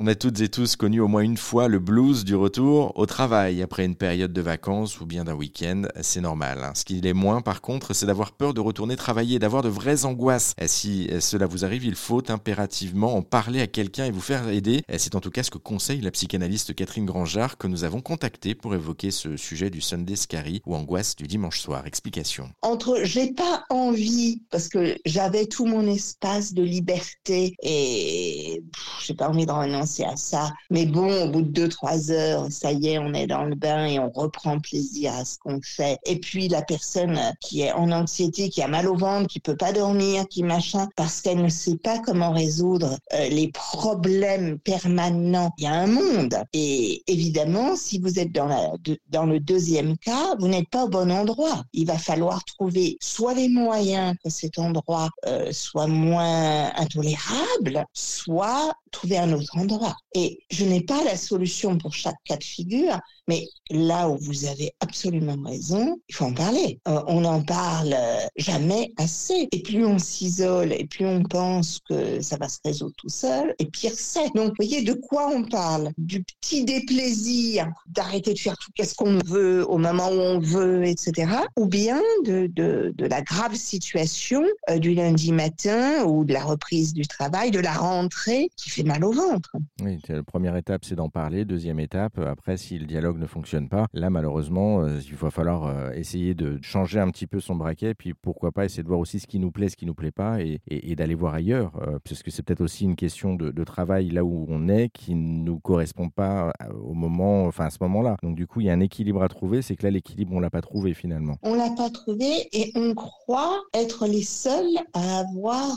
On a toutes et tous connu au moins une fois le blues du retour au travail après une période de vacances ou bien d'un week-end. C'est normal. Hein. Ce qui l'est moins, par contre, c'est d'avoir peur de retourner travailler, d'avoir de vraies angoisses. Si cela vous arrive, il faut impérativement en parler à quelqu'un et vous faire aider. C'est en tout cas ce que conseille la psychanalyste Catherine Grangeard que nous avons contactée pour évoquer ce sujet du Sunday Scary ou angoisse du dimanche soir. Explication. Entre j'ai pas envie parce que j'avais tout mon espace de liberté et j'ai pas envie de renoncer à ça. Mais bon, au bout de deux, trois heures, ça y est, on est dans le bain et on reprend plaisir à ce qu'on fait. Et puis la personne qui est en anxiété, qui a mal au ventre, qui peut pas dormir, qui machin, parce qu'elle ne sait pas comment résoudre euh, les problèmes permanents. Il y a un monde. Et évidemment, si vous êtes dans le deuxième cas, vous n'êtes pas au bon endroit. Il va falloir trouver soit les moyens que cet endroit euh, soit moins intolérable, soit trouver un autre endroit. Et je n'ai pas la solution pour chaque cas de figure, mais là où vous avez absolument raison, il faut en parler. Euh, on n'en parle jamais assez. Et plus on s'isole et plus on pense que ça va se résoudre tout seul, et pire c'est. Donc, vous voyez de quoi on parle? Du petit déplaisir d'arrêter de faire tout qu'est-ce qu'on veut au moment où on veut, etc. Ou bien de, de, de la grave situation euh, du lundi matin ou de la reprise du travail, de la rentrée qui fait mal au ventre. Oui, la première étape, c'est d'en parler. Deuxième étape, après, si le dialogue ne fonctionne pas, là, malheureusement, euh, il va falloir euh, essayer de changer un petit peu son braquet, puis pourquoi pas essayer de voir aussi ce qui nous plaît, ce qui nous plaît pas, et, et, d'aller voir ailleurs, euh, parce que c'est peut-être aussi une question de, de, travail là où on est qui ne nous correspond pas au moment, enfin à ce moment-là. Donc du coup, il y a un équilibre à trouver. C'est que là, l'équilibre, on l'a pas trouvé finalement. On l'a pas trouvé, et on croit être les seuls à avoir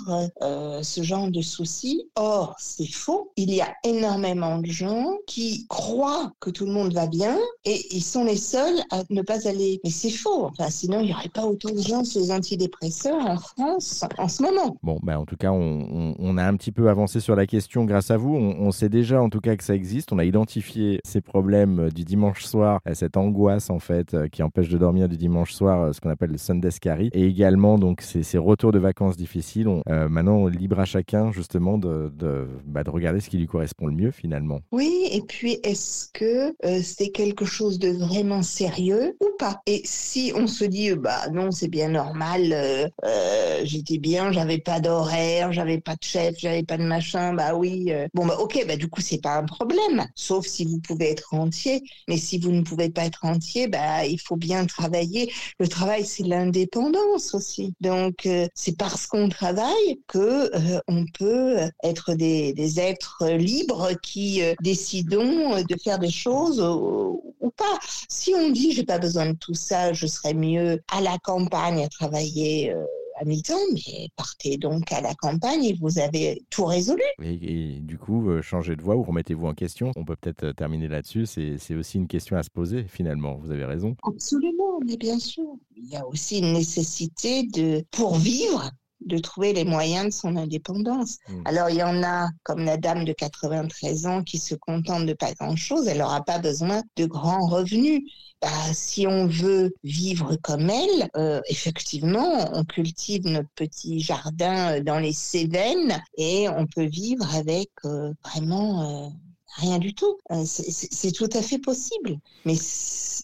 ce genre de soucis. Or, c'est faux. Il y a énormément de gens qui croient que tout le monde va bien et ils sont les seuls à ne pas aller. Mais c'est faux. Enfin, sinon, il n'y aurait pas autant de gens sous antidépresseurs en France en ce moment. Bon, ben, en tout cas, on, a un petit peu avancé sur la question grâce à vous. On, sait déjà en tout cas que ça existe. On a identifié ces problèmes du dimanche soir, cette angoisse en fait qui empêche de dormir du dimanche soir, ce qu'on appelle le Sunday Scary, et également donc ces, retours de vacances difficiles. On, euh, maintenant, libre à chacun justement de, de, bah, de regarder ce qui lui correspond le mieux finalement. Oui, et puis est-ce que euh, c'est quelque chose de vraiment sérieux ou pas? Et si on se dit bah non, c'est bien normal, euh, euh, j'étais bien, j'avais pas d'horaire, j'avais pas de chef, j'avais pas de machin, bah oui, bon bah ok, bah du coup c'est pas un problème, sauf si vous pouvez être entier. Mais si vous ne pouvez pas être entier, bah il faut bien travailler. Le travail c'est l'indépendance aussi. Donc c'est parce qu'on travaille que on peut être des êtres libres qui décidons de faire des choses ou pas. Si on dit j'ai pas besoin de tout ça, je serais mieux à la campagne à travailler euh, à mi-temps, mais partez donc à la campagne et vous avez tout résolu. Et, du coup, euh, changez de voie ou remettez-vous en question. On peut peut-être euh, terminer là-dessus. C'est aussi une question à se poser finalement. Vous avez raison. Absolument, mais bien sûr. Il y a aussi une nécessité de, pour vivre, de trouver les moyens de son indépendance. Mmh. Alors, il y en a, comme la dame de 93 ans, qui se contente de pas grand-chose, elle n'aura pas besoin de grands revenus. Bah, si on veut vivre comme elle, euh, effectivement, on cultive notre petit jardin euh, dans les Cévennes et on peut vivre avec euh, vraiment... Euh, rien du tout. Euh, c'est tout à fait possible. Mais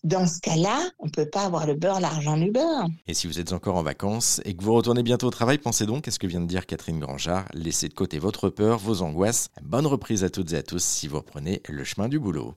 dans ce cas-là, on ne peut pas avoir le beurre, l'argent du beurre. Et si vous êtes encore en vacances et que vous retournez bientôt au travail, pensez donc à ce que vient de dire Catherine Grangeard. Laissez de côté votre peur, vos angoisses. Bonne reprise à toutes et à tous si vous reprenez le chemin du boulot.